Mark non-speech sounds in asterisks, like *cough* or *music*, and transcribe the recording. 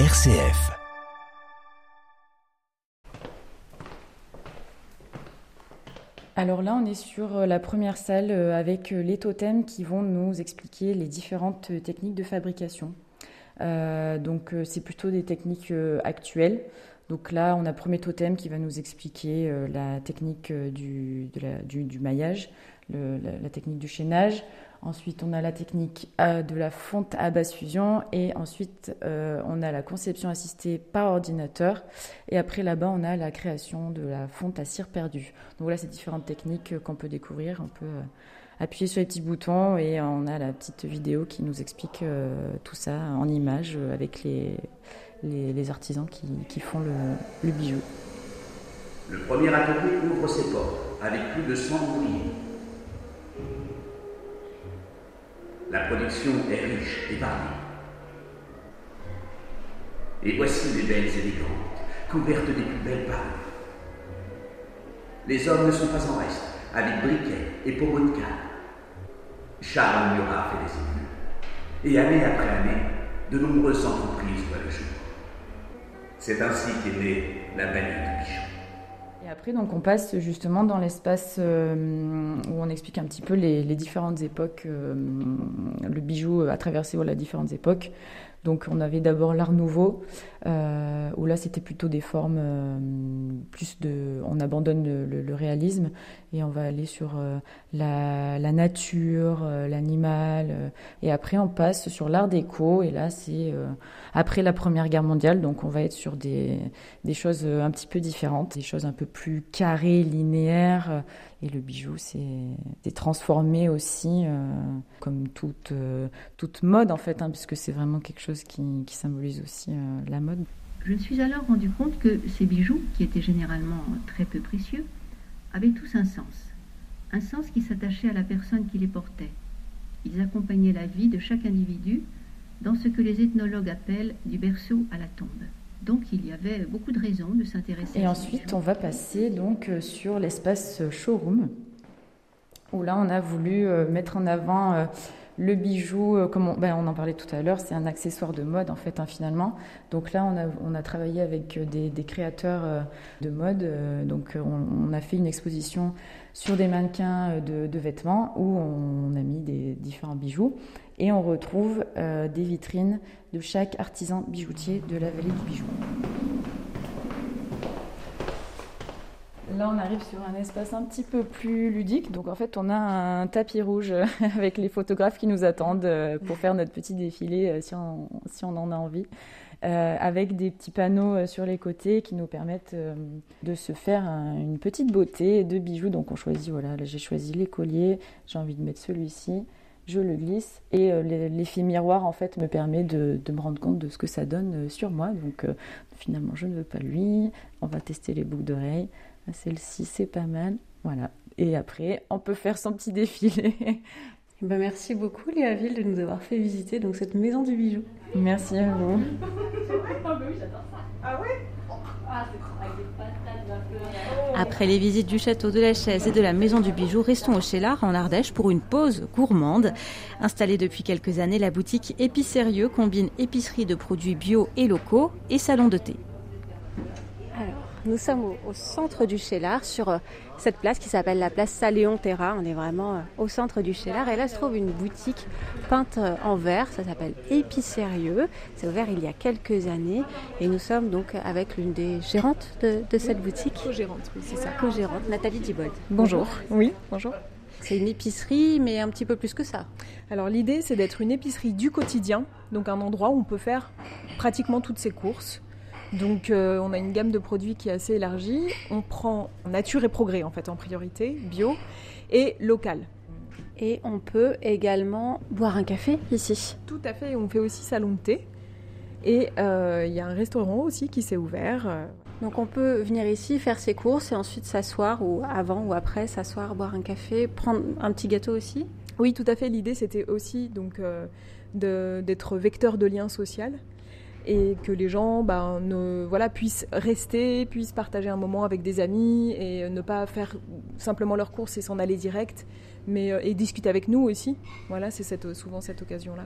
RCF. Alors là, on est sur euh, la première salle euh, avec euh, les totems qui vont nous expliquer les différentes techniques de fabrication. donc c'est plutôt des techniques actuelles. Donc là, on a premier totem qui va nous expliquer la technique du, maillage, la, technique du chaînage. Ensuite, on a la technique de la fonte à basse fusion et ensuite, euh, on a la conception assistée par ordinateur. Et après, là-bas, on a la création de la fonte à cire perdue. Donc voilà ces différentes techniques qu'on peut découvrir. On peut euh, appuyer sur les petits boutons et on a la petite vidéo qui nous explique euh, tout ça en images avec les, les, artisans qui, font le, le, bijou. Le premier atelier ouvre ses portes avec plus de 100 ouvriers. La production est riche et variée. Et voici les belles élégantes, couvertes des plus belles parures. Les hommes ne sont pas en reste, avec briquets et pommeaux de canne. Charles Murat fait des émules. Et année après année, de nombreuses entreprises voient le jour. C'est ainsi qu'est née la bannière de Bichon. Et après, donc, on passe justement dans l'espace euh, où on explique un petit peu les, différentes époques, euh, le bijou a traversé voilà, différentes époques. Donc on avait d'abord l'art nouveau, euh, où là c'était plutôt des formes plus de... On abandonne le, réalisme et on va aller sur la, la, nature, l'animal. et après on passe sur l'art déco, et là c'est après la Première Guerre mondiale, donc on va être sur des, des choses un petit peu différentes, des choses un peu plus carrées, linéaires. Et le bijou s'est transformé aussi, euh, comme toute, euh, toute mode en fait, hein, puisque c'est vraiment quelque chose qui, qui symbolise aussi euh, la mode. Je me suis alors rendu compte que ces bijoux, qui étaient généralement très peu précieux, avaient tous un sens. Un sens qui s'attachait à la personne qui les portait. Ils accompagnaient la vie de chaque individu dans ce que les ethnologues appellent du berceau à la tombe. Donc il y avait beaucoup de raisons de s'intéresser. Et ensuite, on va passer donc euh, sur l'espace showroom, où là on a voulu euh, mettre en avant euh, le bijou, comme on, ben, on, en parlait tout à l'heure, c'est un accessoire de mode en fait hein, finalement. Donc là on a, travaillé avec des, créateurs de mode, donc on, a fait une exposition sur des mannequins de, vêtements où on a mis des différents bijoux et on retrouve euh, des vitrines de chaque artisan bijoutier de la vallée du bijou. Là, on arrive sur un espace un petit peu plus ludique. Donc, en fait, on a un tapis rouge *laughs* avec les photographes qui nous attendent euh, pour faire notre petit défilé euh, si on, si en a envie. avec des petits panneaux sur les côtés qui nous permettent de se faire une petite beauté de bijoux. Donc, on choisit, voilà, j'ai choisi les colliers, j'ai envie de mettre celui-ci je le glisse et euh, l'effet miroir en fait me permet de, me rendre compte de ce que ça donne euh, sur moi. Donc euh, finalement je ne veux pas lui. On va tester les boucles d'oreilles. Ah, celle-ci c'est pas mal. Voilà. Et après on peut faire son petit défilé. *laughs* Ben merci beaucoup Léa Ville de nous avoir fait visiter donc cette maison du bijou. Merci à vous. *laughs* Ah ouais? Après les visites du château de la Chaise et de la maison du bijou, restons au Chélard en Ardèche pour une pause gourmande. Installée depuis quelques années, la boutique Épicérieux combine épicerie de produits bio et locaux et salon de thé. Nous sommes au, centre du Chélard, sur euh, cette place qui s'appelle la place Saléon Terra. On est vraiment euh, au centre du Chélard. Et là se trouve une boutique peinte euh, en verre. Ça s'appelle Épicérieux. C'est ouvert il y a quelques années. Et nous sommes donc avec l'une des gérantes de, cette boutique. Co-gérante, oui, c'est ça. Co-gérante, Nathalie Dibold. Bonjour. Oui, bonjour. C'est une épicerie, mais un petit peu plus que ça. Alors l'idée, c'est d'être une épicerie du quotidien, donc un endroit où on peut faire pratiquement toutes ses courses, donc euh, on a une gamme de produits qui est assez élargie. On prend nature et progrès en fait en priorité, bio et local. Et on peut également boire un café ici. Tout à fait, on fait aussi salon de thé. Et euh, il y a un restaurant aussi qui s'est ouvert. Donc on peut venir ici faire ses courses et ensuite s'asseoir ou avant ou après s'asseoir, boire un café, prendre un petit gâteau aussi. Oui, tout à fait. L'idée c'était aussi donc euh, d'être vecteur de lien social et que les gens ben, ne, voilà, puissent rester, puissent partager un moment avec des amis et ne pas faire simplement leurs courses et s'en aller direct, mais euh, et discuter avec nous aussi. Voilà, c'est cette, souvent cette occasion-là.